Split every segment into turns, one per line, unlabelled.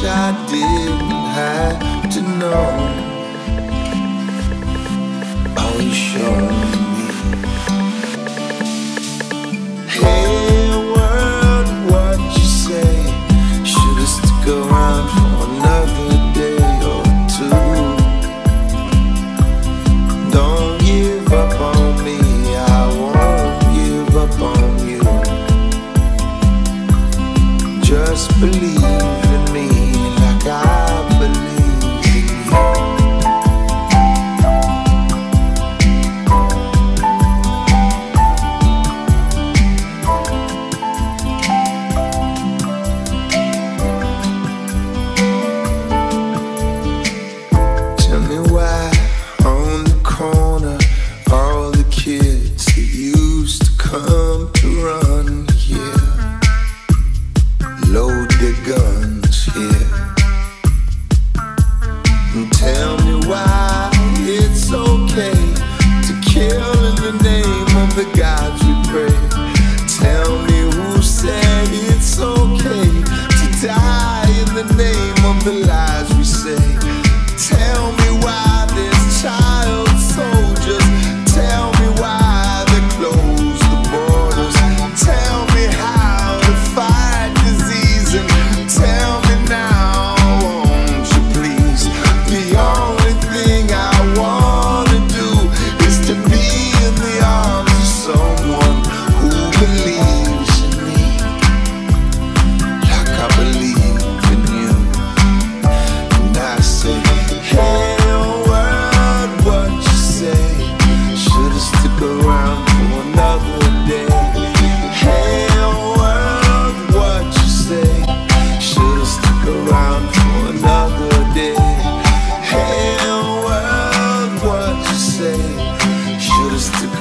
wish I didn't have to know. Are we sure?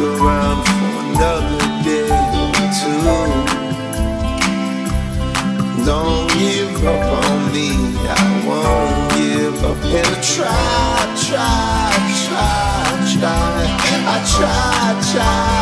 around for another day or two. Don't give up on me, I won't give up. And I try, try, try, try. I try, try.